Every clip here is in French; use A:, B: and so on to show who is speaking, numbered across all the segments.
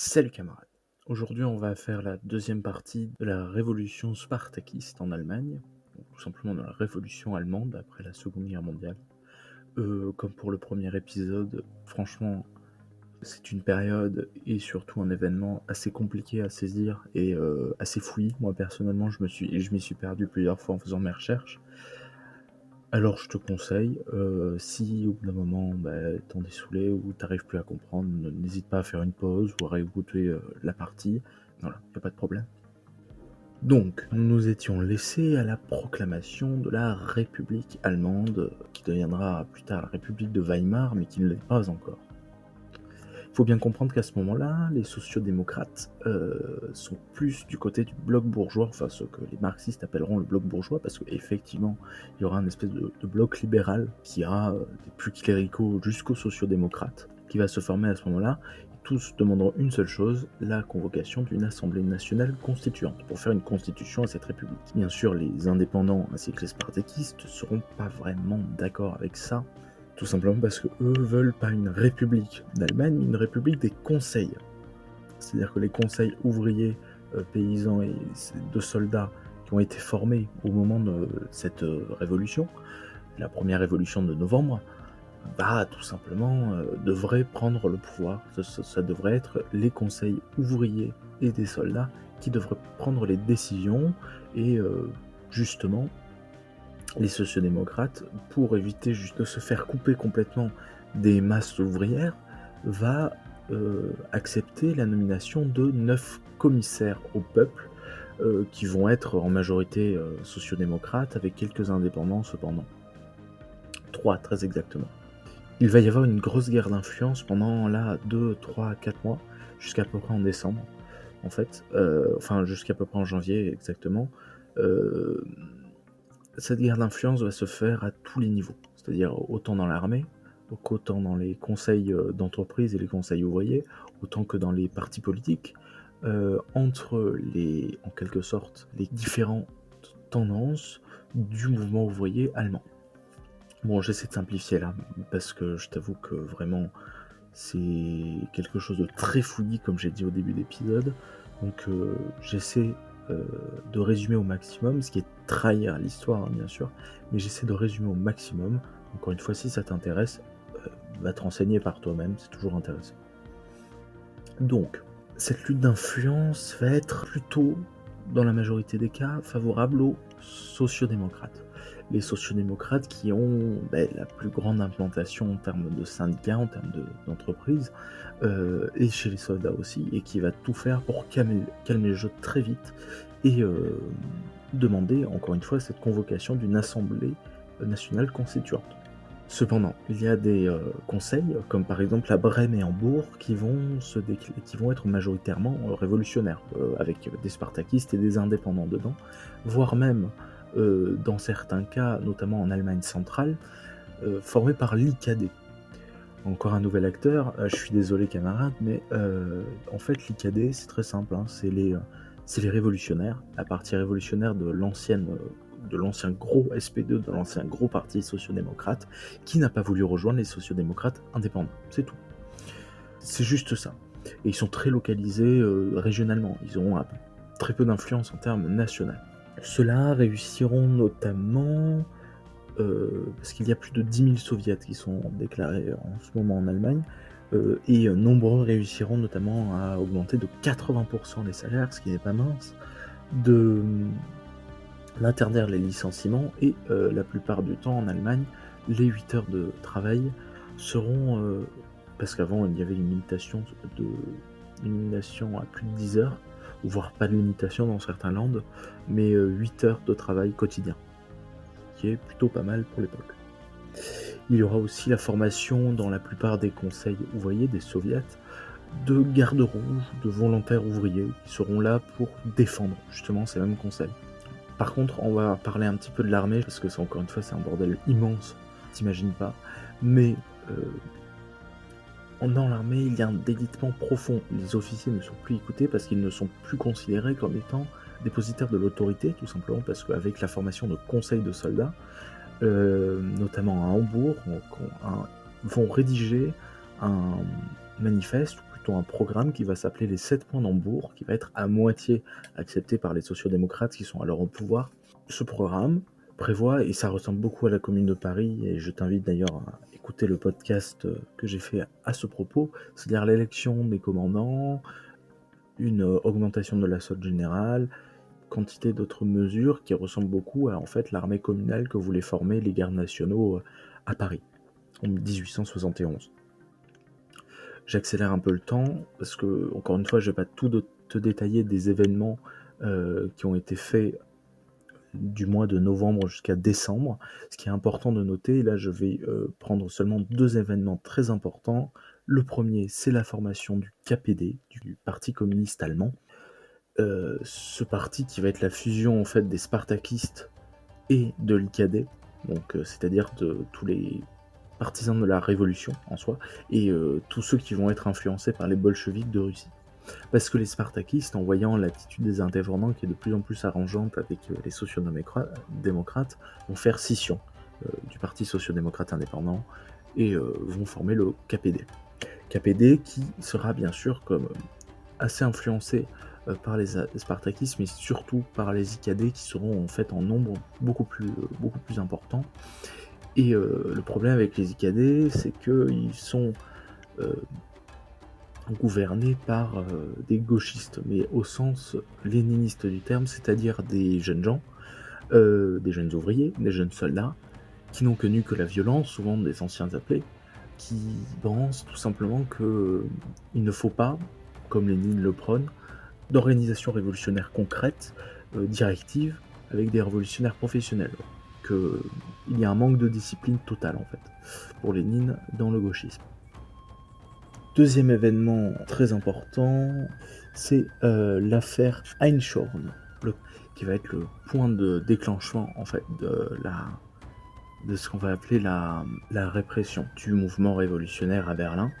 A: Salut camarades. Aujourd'hui, on va faire la deuxième partie de la révolution spartakiste en Allemagne, ou tout simplement de la révolution allemande après la Seconde Guerre mondiale. Euh, comme pour le premier épisode, franchement, c'est une période et surtout un événement assez compliqué à saisir et euh, assez fouillis. Moi personnellement, je m'y suis perdu plusieurs fois en faisant mes recherches. Alors je te conseille, euh, si au bout d'un moment bah, t'en es ou t'arrives plus à comprendre, n'hésite pas à faire une pause ou à réécouter euh, la partie. Voilà, y a pas de problème. Donc, nous étions laissés à la proclamation de la République allemande, qui deviendra plus tard la République de Weimar, mais qui ne l'est pas encore. Faut bien comprendre qu'à ce moment-là, les sociodémocrates euh, sont plus du côté du bloc bourgeois, enfin ce que les marxistes appelleront le bloc bourgeois, parce qu'effectivement, il y aura un espèce de, bloc libéral qui ira euh, des plus cléricaux jusqu'aux sociodémocrates, qui va se former à ce moment-là. Tous demanderont une seule chose, la convocation d'une assemblée nationale constituante, pour faire une constitution à cette république. Bien sûr, les indépendants ainsi que les spartakistes seront pas vraiment d'accord avec ça, tout simplement parce que eux veulent pas une république d'Allemagne, une république des conseils. C'est-à-dire que les conseils ouvriers, euh, paysans et de soldats qui ont été formés au moment de cette euh, révolution, la première révolution de novembre, bah tout simplement euh, devrait prendre le pouvoir. Ça, ça- devrait être les conseils ouvriers et des soldats qui devraient prendre les décisions et justement les sociodémocrates, pour éviter juste de se faire couper complètement des masses ouvrières, va euh, accepter la nomination de neuf commissaires au peuple, euh, qui vont être en majorité euh, sociodémocrates, avec quelques indépendants cependant. Trois, très exactement. Il va y avoir une grosse guerre d'influence pendant là 2, 3, 4 mois, jusqu'à peu près en décembre, en fait, enfin jusqu'à peu près en janvier exactement. Cette guerre d'influence va se faire à tous les niveaux, c'est-à-dire autant dans l'armée, autant dans les conseils euh, d'entreprise et les conseils ouvriers, autant que dans les partis politiques, euh, entre les, en quelque sorte, les différentes tendances du mouvement ouvrier allemand. Bon, j'essaie de simplifier là, parce que je t'avoue que vraiment, c'est quelque chose de très fouillis, comme j'ai dit au début d'épisode. Donc, euh, j'essaie euh, de résumer au maximum, ce qui est trahir l'histoire, hein, bien sûr, mais j'essaie de résumer au maximum. Encore une fois, si ça t'intéresse, euh, va te renseigner par toi-même, c'est toujours intéressant. Donc, cette lutte d'influence va être plutôt, dans la majorité des cas, favorable aux sociodémocrates. Les sociodémocrates qui ont ben, la plus grande implantation en termes de syndicats, en termes de- d'entreprises, euh, et chez les soldats aussi, et qui va tout faire pour calmer, calmer le jeu très vite et euh, demander, encore une fois, cette convocation d'une assemblée nationale constituante. Cependant, il y a des euh, conseils, comme par exemple à Brême et Hambourg, qui vont, être majoritairement euh, révolutionnaires, euh, avec des spartakistes et des indépendants dedans, voire même, dans certains cas, notamment en Allemagne centrale, formés par l'IKD. Encore un nouvel acteur, je suis désolé camarades, mais en fait l'IKD c'est très simple, hein, c'est les, révolutionnaires, la partie révolutionnaire de l'ancienne, de l'ancien gros SPD, de l'ancien gros parti sociodémocrate, qui n'a pas voulu rejoindre les sociodémocrates indépendants. C'est tout. C'est juste ça. Et ils sont très localisés euh, régionalement. Ils ont un- très peu d'influence en termes nationaux. Ceux-là réussiront notamment euh, parce qu'il y a plus de 10 000 soviets qui sont déclarés en ce moment en Allemagne. euh, et nombreux réussiront notamment à augmenter de 80% les salaires, ce qui n'est pas mince, de d'interdire les licenciements et euh, la plupart du temps en Allemagne, les 8 heures de travail seront, euh, parce qu'avant il y avait une limitation, de, limitation à plus de 10 heures, voire pas de limitation dans certains landes, mais euh, 8 heures de travail quotidien, qui est plutôt pas mal pour l'époque. Il y aura aussi la formation dans la plupart des conseils ouvriers, des soviets, de gardes rouges, de volontaires ouvriers qui seront là pour défendre justement ces mêmes conseils. Par contre, on va parler un petit peu de l'armée parce que c'est encore une fois c'est un bordel immense, t'imagines pas. Mais euh, dans l'armée, il y a un délitement profond. Les officiers ne sont plus écoutés parce qu'ils ne sont plus considérés comme étant dépositaires de l'autorité, tout simplement parce qu'avec la formation de conseils de soldats, euh, notamment à Hambourg, on- vont rédiger un manifeste, un programme qui va s'appeler les 7 points d'Hambourg, qui va être à moitié accepté par les sociodémocrates qui sont alors au pouvoir. Ce programme prévoit, et ça ressemble beaucoup à la Commune de Paris, et je t'invite d'ailleurs à écouter le podcast que j'ai fait à ce propos, c'est-à-dire l'élection des commandants, une augmentation de la solde générale, quantité d'autres mesures qui ressemblent beaucoup à en fait l'armée communale que voulaient former les gardes nationaux à Paris en 1871. J'accélère un peu le temps parce que, encore une fois, je ne vais pas tout te détailler des événements euh, qui ont été faits du mois de novembre jusqu'à décembre. Ce qui est important de noter, là je vais euh, prendre seulement deux événements très importants. Le premier, c'est la formation du KPD, du Parti communiste allemand. Euh, ce parti qui va être la fusion en fait des Spartakistes et de l'IKD, donc c'est-à-dire de tous les partisans de la révolution en soi, et euh, tous ceux qui vont être influencés par les bolcheviks de Russie. Parce que les spartakistes, en voyant l'attitude des intervenants qui est de plus en plus arrangeante avec euh, les sociodémocrates, vont faire scission euh, du Parti sociodémocrate indépendant et vont former le KPD. KPD qui sera bien sûr comme assez influencé par les spartakistes, mais surtout par les IKD qui seront en fait en nombre beaucoup plus, beaucoup plus important et euh, le problème avec les IKD, c'est qu'ils sont euh, gouvernés par euh, des gauchistes, mais au sens léniniste du terme, c'est-à-dire des jeunes gens, des jeunes ouvriers, des jeunes soldats, qui n'ont connu que la violence, souvent des anciens appelés, qui pensent tout simplement qu'il ne faut pas, comme Lénine le prône, d'organisation révolutionnaire concrète, directive, avec des révolutionnaires professionnels il y a un manque de discipline totale en fait pour Lénine dans le gauchisme. Deuxième événement très important, c'est euh, l'affaire Einschorn, qui va être le point de déclenchement en fait de la de ce qu'on va appeler la, la répression du mouvement révolutionnaire à Berlin,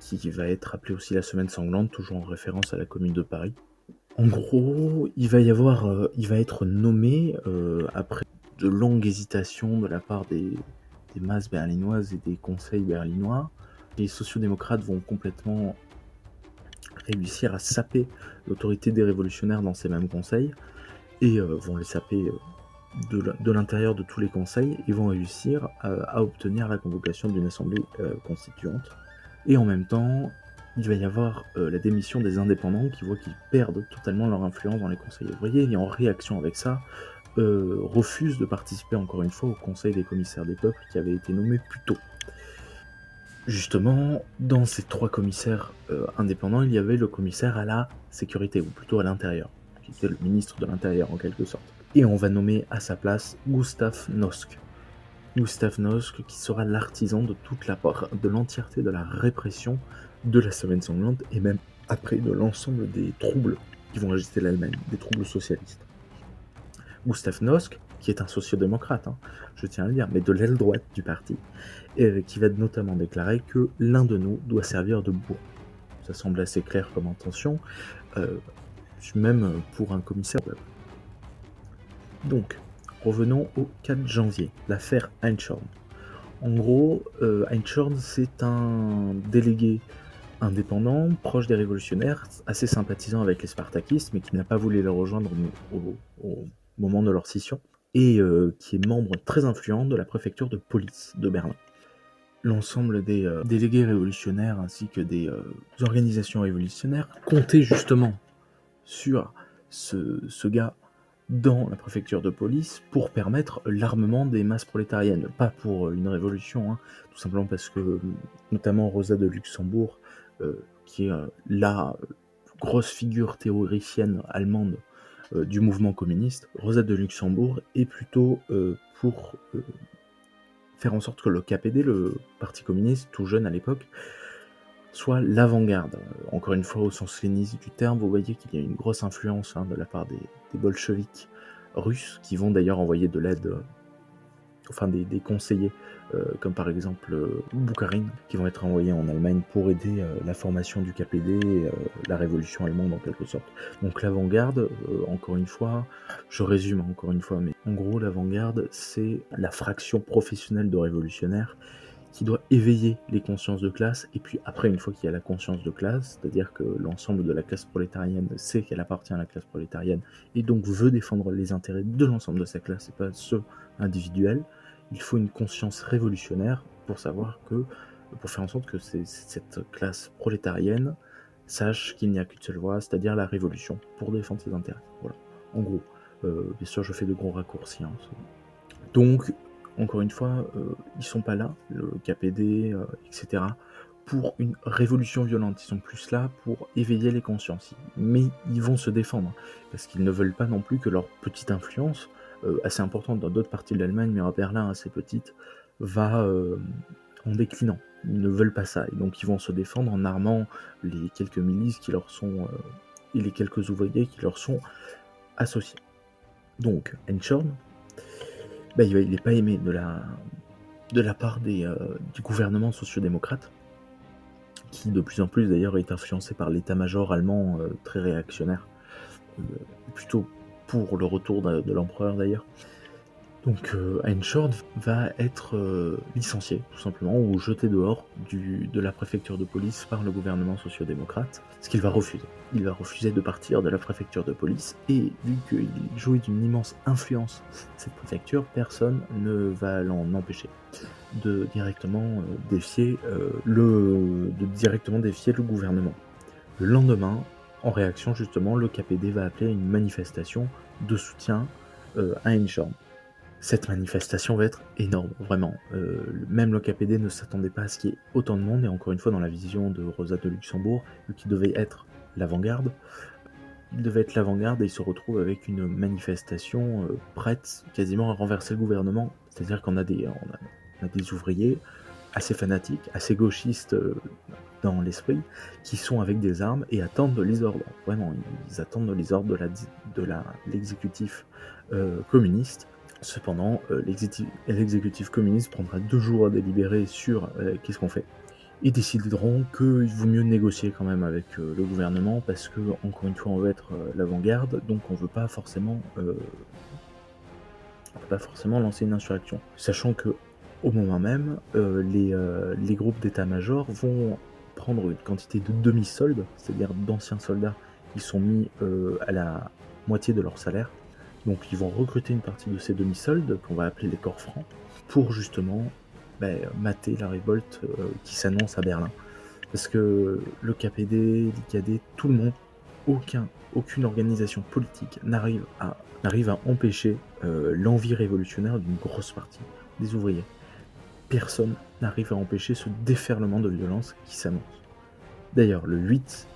A: qui va être appelé aussi la semaine sanglante, toujours en référence à la commune de Paris. En gros, il va y avoir, euh, il va être nommé euh, après de longues hésitations de la part des, masses berlinoises et des conseils berlinois. Les sociodémocrates vont complètement réussir à saper l'autorité des révolutionnaires dans ces mêmes conseils et euh, vont les saper euh, de l'intérieur de, tous les conseils et vont réussir à, obtenir la convocation d'une assemblée euh, constituante. Et en même temps, il va y avoir la démission des indépendants qui voient qu'ils perdent totalement leur influence dans les conseils ouvriers et en réaction avec ça, euh, refuse de participer encore une fois au Conseil des commissaires des peuples qui avait été nommé plus tôt. Justement, dans ces trois commissaires euh, indépendants, il y avait le commissaire à la sécurité, ou plutôt à l'intérieur, qui était le ministre de l'Intérieur en quelque sorte. Et on va nommer à sa place Gustav Nosk. Gustav Nosk qui sera l'artisan de toute la de l'entièreté de la répression de la semaine sanglante et même après de l'ensemble des troubles qui vont agiter l'Allemagne, des troubles socialistes. Gustav Nosk, qui est un sociodémocrate, hein, je tiens à le dire, mais de l'aile droite du parti, et qui va notamment déclarer que l'un de nous doit servir de bourreau. Ça semble assez clair comme intention, euh, même pour un commissaire. Donc, revenons au 4 janvier, l'affaire Einschorn. En gros, euh, c'est un délégué indépendant, proche des révolutionnaires, assez sympathisant avec les spartakistes, mais qui n'a pas voulu les rejoindre au moment de leur scission, et euh, qui est membre très influent de la préfecture de police de Berlin. L'ensemble des euh, délégués révolutionnaires ainsi que des euh, organisations révolutionnaires comptaient justement sur ce, gars dans la préfecture de police pour permettre l'armement des masses prolétariennes. Pas pour une révolution, hein, tout simplement parce que notamment Rosa de Luxembourg, qui est la grosse figure théoricienne allemande du mouvement communiste, Rosa de Luxembourg est plutôt euh, pour euh, faire en sorte que le KPD, le Parti communiste, tout jeune à l'époque, soit l'avant-garde. Encore une fois, au sens léniste du terme, vous voyez qu'il y a une grosse influence hein, de la part des bolcheviks russes, qui vont d'ailleurs envoyer de l'aide enfin des, conseillers, euh, comme par exemple euh, Boukharine, qui vont être envoyés en Allemagne pour aider euh, la formation du KPD, la révolution allemande en quelque sorte. Donc l'avant-garde, encore une fois, je résume encore une fois, mais en gros l'avant-garde, c'est la fraction professionnelle de révolutionnaires qui doit éveiller les consciences de classe, et puis après, une fois qu'il y a la conscience de classe, c'est-à-dire que l'ensemble de la classe prolétarienne sait qu'elle appartient à la classe prolétarienne, et donc veut défendre les intérêts de l'ensemble de sa classe, et pas ceux individuels, il faut une conscience révolutionnaire pour savoir que, pour faire en sorte que cette classe prolétarienne sache qu'il n'y a qu'une seule voie, c'est-à-dire la révolution, pour défendre ses intérêts. Voilà, en gros. Euh, bien sûr, je fais de gros raccourcis. Hein, donc, encore une fois, euh, ils sont pas là, le KPD, euh, etc., pour une révolution violente. Ils sont plus là pour éveiller les consciences. Mais ils vont se défendre, parce qu'ils ne veulent pas non plus que leur petite influence, euh, assez importante dans d'autres parties de l'Allemagne, mais à Berlin assez petite, va en déclinant. Ils ne veulent pas ça. Et donc ils vont se défendre en armant les quelques milices qui leur sont. et les quelques ouvriers qui leur sont associés. Donc, Enchorn, bah, il n'est pas aimé de la, part des, euh, du gouvernement sociodémocrate, qui de plus en plus d'ailleurs est influencé par l'état-major allemand euh, très réactionnaire, euh, plutôt pour le retour de l'empereur d'ailleurs. Donc euh, va être euh, licencié, tout simplement, ou jeté dehors de la préfecture de police par le gouvernement sociodémocrate, ce qu'il va refuser. Il va refuser de partir de la préfecture de police, et vu qu'il jouait d'une immense influence cette préfecture, personne ne va l'en empêcher de directement euh, défier le de directement défier le gouvernement. Le lendemain, en réaction justement, le KPD va appeler une manifestation de soutien à Einshorn cette manifestation va être énorme, vraiment. Euh, même le KPD ne s'attendait pas à ce qu'il y ait autant de monde, et encore une fois, dans la vision de Rosa de Luxembourg, qui devait être l'avant-garde, il devait être l'avant-garde et il se retrouve avec une manifestation euh, prête quasiment à renverser le gouvernement. C'est-à-dire qu'on a des, on a, des ouvriers assez fanatiques, assez gauchistes euh, dans l'esprit, qui sont avec des armes et attendent les ordres. Vraiment, ils attendent les ordres de l'exécutif communiste Cependant, euh, l'exécutif communiste prendra deux jours à délibérer sur euh, qu'est-ce qu'on fait. Ils décideront qu'il vaut mieux négocier quand même avec euh, le gouvernement parce que, encore une fois, on veut être l'avant-garde, donc on veut pas forcément, lancer une insurrection. Sachant que, au moment même, les, les groupes d'état-major vont prendre une quantité de demi-soldes, c'est-à-dire d'anciens soldats qui sont mis à la moitié de leur salaire, donc ils vont recruter une partie de ces demi-soldes, qu'on va appeler les corps francs, pour justement ben, mater la révolte euh, qui s'annonce à Berlin. Parce que le KPD, l'IKD, tout le monde, aucun, aucune organisation politique n'arrive à, n'arrive à empêcher euh, l'envie révolutionnaire d'une grosse partie des ouvriers. Personne n'arrive à empêcher ce déferlement de violence qui s'annonce. D'ailleurs, le 8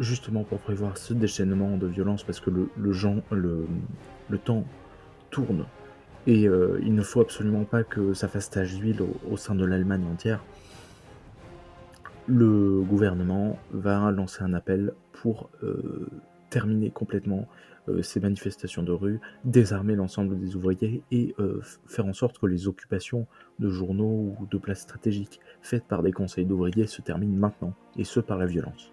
A: justement pour prévoir ce déchaînement de violence, parce que le, le, temps tourne et euh, il ne faut absolument pas que ça fasse tache d'huile au, sein de l'Allemagne entière. Le gouvernement va lancer un appel pour euh, terminer complètement euh, ces manifestations de rue, désarmer l'ensemble des ouvriers et euh, faire en sorte que les occupations de journaux ou de places stratégiques faites par des conseils d'ouvriers se terminent maintenant, et ce par la violence.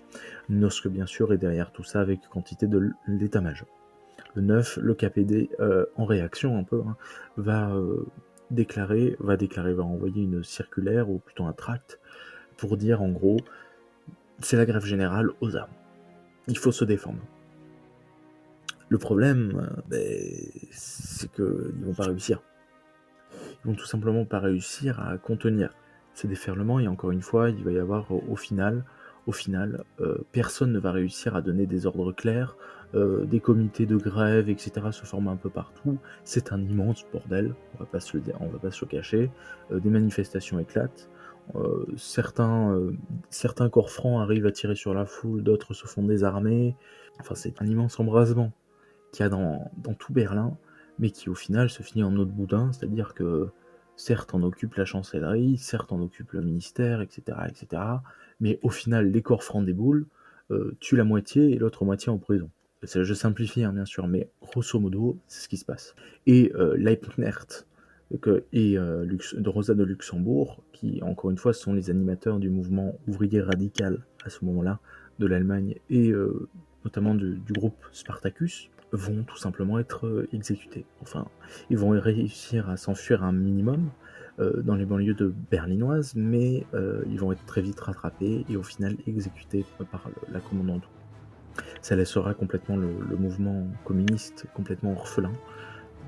A: Nosque bien sûr est derrière tout ça avec quantité de l'état-major. Le 9, le KPD, euh, en réaction un peu, hein, va déclarer, va déclarer, va envoyer une circulaire ou plutôt un tract pour dire en gros, c'est la grève générale aux armes. Il faut se défendre. Le problème, euh, ben, c'est qu'ils vont pas réussir. Ils vont tout simplement pas réussir à contenir ces déferlements et encore une fois, il va y avoir au final, au final, euh, personne ne va réussir à donner des ordres clairs, euh, des comités de grève, etc. se forment un peu partout. C'est un immense bordel, on va pas se va pas se le cacher. des manifestations éclatent. certains, certains corps francs arrivent à tirer sur la foule, d'autres se font désarmer. Enfin, c'est un immense embrasement qu'il y a dans, tout Berlin, mais qui au final se finit en autre boudin, c'est-à-dire que certes on occupe la chancellerie, certes on occupe le ministère, etc., etc., mais au final les corps francs des boules euh, tuent la moitié et l'autre moitié en prison. Je simplifie hein, bien sûr, mais grosso modo c'est ce qui se passe. Et euh, et euh, Rosa de Luxembourg, qui encore une fois sont les animateurs du mouvement ouvrier radical à ce moment-là de l'Allemagne et euh, notamment du, groupe Spartacus, vont tout simplement être euh, exécutés. Enfin, ils vont réussir à s'enfuir un minimum, dans les banlieues de berlinoises, mais ils vont être très vite rattrapés et au final exécutés par la commandante. Ça laissera complètement le, mouvement communiste complètement orphelin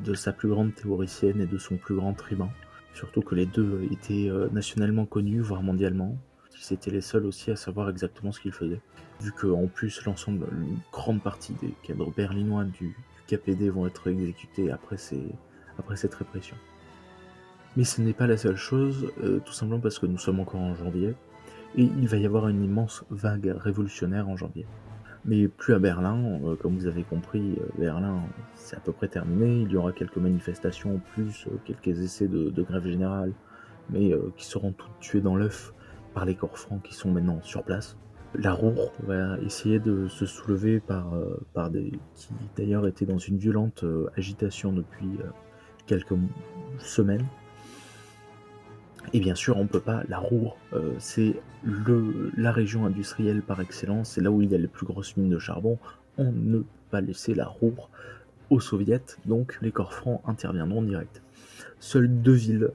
A: de sa plus grande théoricienne et de son plus grand tribun. Surtout que les deux étaient nationalement connus, voire mondialement. Ils étaient les seuls aussi à savoir exactement ce qu'ils faisaient. Vu qu'en plus l'ensemble, une grande partie des cadres berlinois du, KPD vont être exécutés après, après cette répression. Mais ce n'est pas la seule chose, euh, tout simplement parce que nous sommes encore en janvier, et il va y avoir une immense vague révolutionnaire en janvier. Mais plus à Berlin, euh, comme vous avez compris, euh, Berlin c'est à peu près terminé, il y aura quelques manifestations en plus, quelques essais de, grève générale, mais qui seront toutes tuées dans l'œuf par les corps francs qui sont maintenant sur place. La Roure va essayer de se soulever par, par des qui d'ailleurs étaient dans une violente agitation depuis quelques semaines et bien sûr, on ne peut pas. La Roure, euh, c'est la région industrielle par excellence. C'est là où il y a les plus grosses mines de charbon. On ne peut pas laisser la Roure aux soviets. Donc les corps francs interviendront direct. Seules deux villes,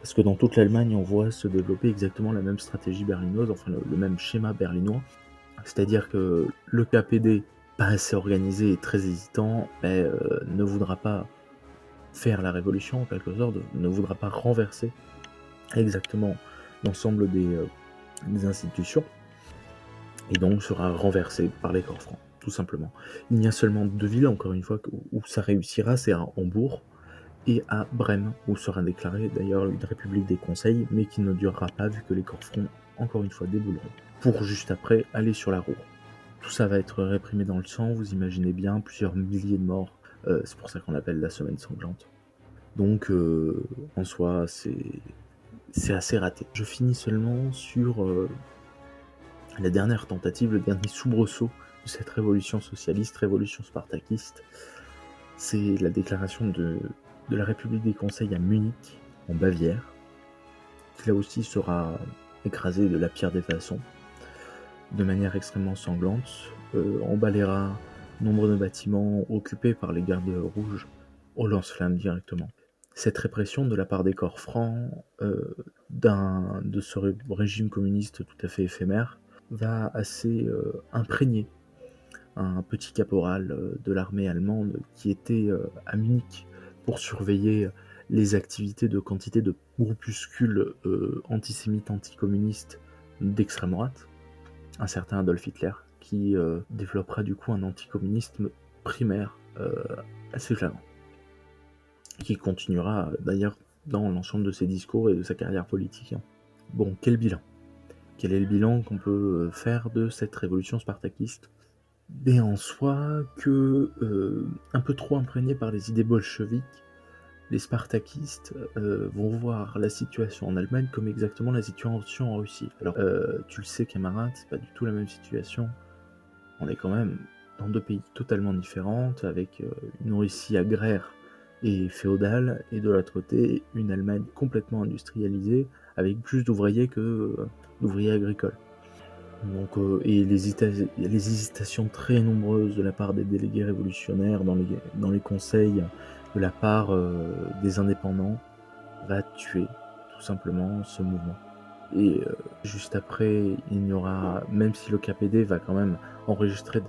A: parce que dans toute l'Allemagne, on voit se développer exactement la même stratégie berlinoise, enfin le, même schéma berlinois. C'est-à-dire que le KPD, pas assez organisé et très hésitant, ben, euh, ne voudra pas faire la révolution en quelque sorte, ne voudra pas renverser exactement l'ensemble euh, des, institutions, et donc sera renversé par les corps francs, tout simplement. Il y a seulement deux villes, encore une fois, où ça réussira, c'est à Hambourg et à Brême, où sera déclarée d'ailleurs une république des conseils, mais qui ne durera pas vu que les corps encore une fois, débouleront, pour juste après aller sur la roue. Tout ça va être réprimé dans le sang, vous imaginez bien, plusieurs milliers de morts, euh, c'est pour ça qu'on appelle la semaine sanglante. Donc, euh, en soi, c'est c'est assez raté. Je finis seulement sur euh, la dernière tentative, le dernier soubresaut de cette révolution socialiste, révolution spartakiste. C'est la déclaration de, la République des Conseils à Munich, en Bavière, qui là aussi sera écrasée de la pire des façons, de manière extrêmement sanglante. Euh, on nombre de bâtiments occupés par les gardes rouges au lance-flammes directement cette répression de la part des corps francs euh, de ce régime communiste tout à fait éphémère va assez euh, imprégner un petit caporal euh, de l'armée allemande qui était à Munich pour surveiller les activités de quantité de groupuscules antisémites anticommunistes d'extrême droite, un certain Adolf Hitler, qui développera du coup un anticommunisme primaire assez flagrant. Qui continuera d'ailleurs dans l'ensemble de ses discours et de sa carrière politique. Bon, quel bilan? Quel est le bilan qu'on peut euh, faire de cette révolution spartakiste? Ben en soi que, euh, un peu trop imprégné par les idées bolcheviques, les spartakistes euh, vont voir la situation en Allemagne comme exactement la situation en Russie. Alors, tu le sais, camarade, c'est pas du tout la même situation. On est quand même dans deux pays totalement différents, avec une Russie agraire et féodale, et de l'autre côté, une Allemagne complètement industrialisée, avec plus d'ouvriers que euh, d'ouvriers agricoles. Donc, euh, et les, hésitations très nombreuses de la part des délégués révolutionnaires dans les, conseils, de la part euh, des indépendants, va tuer tout simplement ce mouvement. Et juste après, il y aura, même si le KPD va quand même enregistrer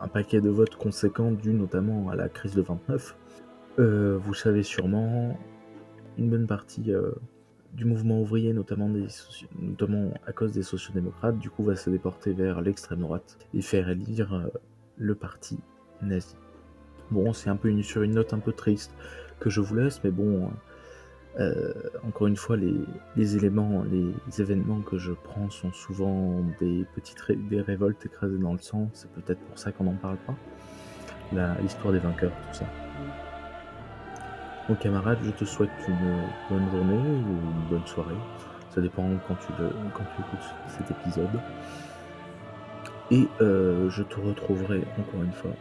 A: un paquet de votes conséquents dû notamment à la crise de 29, euh, vous savez sûrement, une bonne partie euh, du mouvement ouvrier, notamment, à cause des sociodémocrates, du coup va se déporter vers l'extrême droite et faire élire euh, le parti nazi. Bon, c'est un peu sur une note un peu triste que je vous laisse, mais bon, encore une fois, les, éléments, les événements que je prends sont souvent des petites des révoltes écrasées dans le sang, c'est peut-être pour ça qu'on n'en parle pas. L'histoire des vainqueurs, tout ça. Mon camarade, je te souhaite une bonne journée ou une bonne soirée. Ça dépend quand tu, quand tu écoutes cet épisode. Et euh, je te retrouverai encore une fois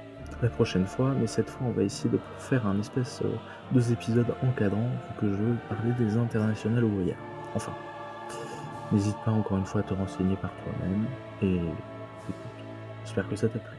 A: la prochaine fois, mais cette fois on va essayer de faire un espèce euh, de deux épisodes encadrants que je veux parler des internationales ouvrières. Enfin, n'hésite pas encore une fois à te renseigner par toi-même et écoute, j'espère que ça t'a plu.